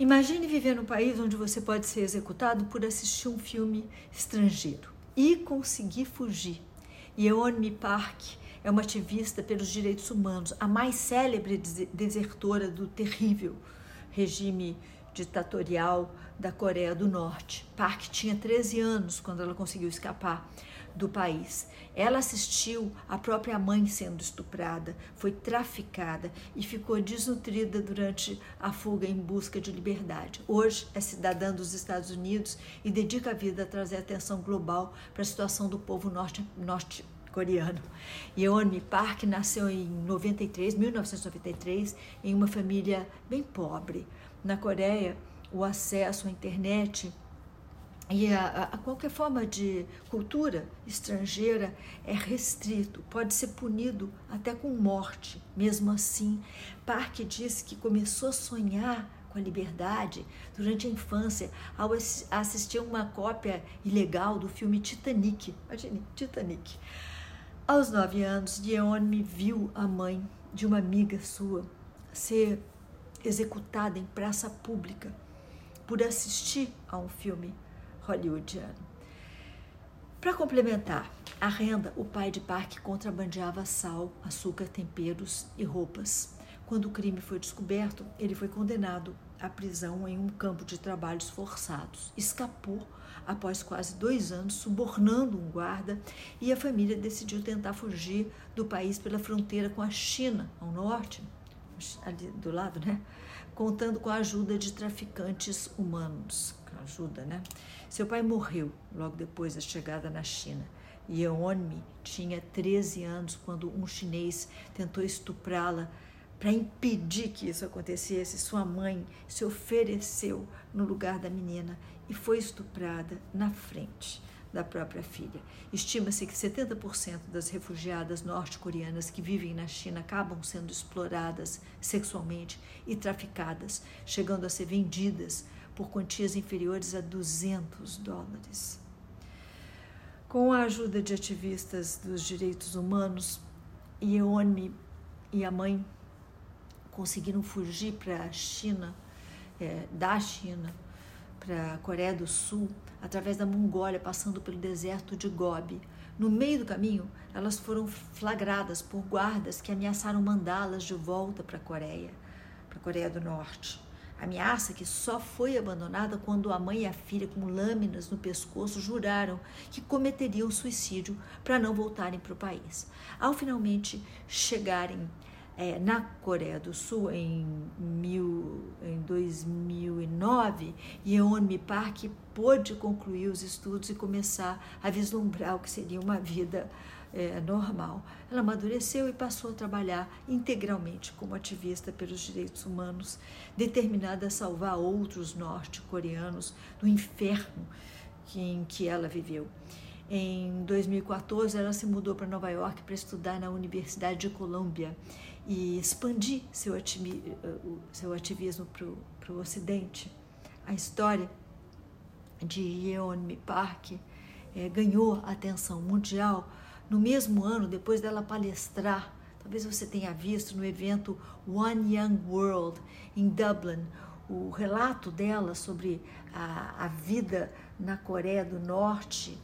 Imagine viver num país onde você pode ser executado por assistir um filme estrangeiro e conseguir fugir. Yeonmi Park é uma ativista pelos direitos humanos, a mais célebre desertora do terrível regime ditatorial da Coreia do Norte. Park tinha 13 anos quando ela conseguiu escapar do país. Ela assistiu a própria mãe sendo estuprada, foi traficada e ficou desnutrida durante a fuga em busca de liberdade. Hoje é cidadã dos Estados Unidos e dedica a vida a trazer atenção global para a situação do povo norte, norte coreano. Yeonmi Park nasceu em 93, 1993, em uma família bem pobre. Na Coreia, o acesso à internet e a, a, qualquer forma de cultura estrangeira é restrito, pode ser punido até com morte. Mesmo assim, Park disse que começou a sonhar com a liberdade durante a infância ao assistir uma cópia ilegal do filme Titanic. Imagine, Titanic. Aos nove anos, me viu a mãe de uma amiga sua ser executada em praça pública por assistir a um filme hollywoodiano. Para complementar a renda, o pai de Park contrabandeava sal, açúcar, temperos e roupas. Quando o crime foi descoberto, ele foi condenado à prisão em um campo de trabalhos forçados. Escapou após quase dois anos, subornando um guarda, e a família decidiu tentar fugir do país pela fronteira com a China, ao norte, ali do lado, né? Contando com a ajuda de traficantes humanos. Ajuda, né? Seu pai morreu logo depois da chegada na China. Yeonmi tinha 13 anos quando um chinês tentou estuprá-la. Para impedir que isso acontecesse, sua mãe se ofereceu no lugar da menina e foi estuprada na frente da própria filha. Estima-se que 70% das refugiadas norte-coreanas que vivem na China acabam sendo exploradas sexualmente e traficadas, chegando a ser vendidas por quantias inferiores a 200 dólares. Com a ajuda de ativistas dos direitos humanos, Yeonmi e a mãe conseguiram fugir para a China, é, da China, para a Coreia do Sul, através da Mongólia, passando pelo deserto de Gobi. No meio do caminho, elas foram flagradas por guardas que ameaçaram mandá-las de volta para a Coreia, para a Coreia do Norte. Ameaça que só foi abandonada quando a mãe e a filha, com lâminas no pescoço, juraram que cometeriam suicídio para não voltarem para o país. Ao finalmente chegarem é, na Coreia do Sul em, mil, em 2009, Yeonmi Park pôde concluir os estudos e começar a vislumbrar o que seria uma vida é, normal. Ela amadureceu e passou a trabalhar integralmente como ativista pelos direitos humanos, determinada a salvar outros norte-coreanos do inferno em que ela viveu. Em 2014, ela se mudou para Nova York para estudar na Universidade de Colômbia e expandir seu, ativismo, seu ativismo para o Ocidente. A história de Yeonmi Park é, ganhou atenção mundial no mesmo ano, depois dela palestrar, talvez você tenha visto no evento One Young World em Dublin, o relato dela sobre a, a vida na Coreia do Norte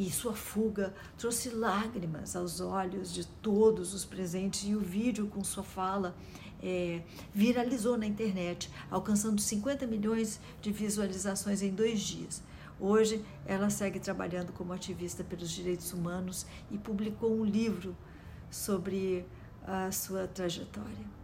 e sua fuga trouxe lágrimas aos olhos de todos os presentes e o vídeo com sua fala é, viralizou na internet, alcançando 50 milhões de visualizações em dois dias. Hoje, ela segue trabalhando como ativista pelos direitos humanos e publicou um livro sobre a sua trajetória.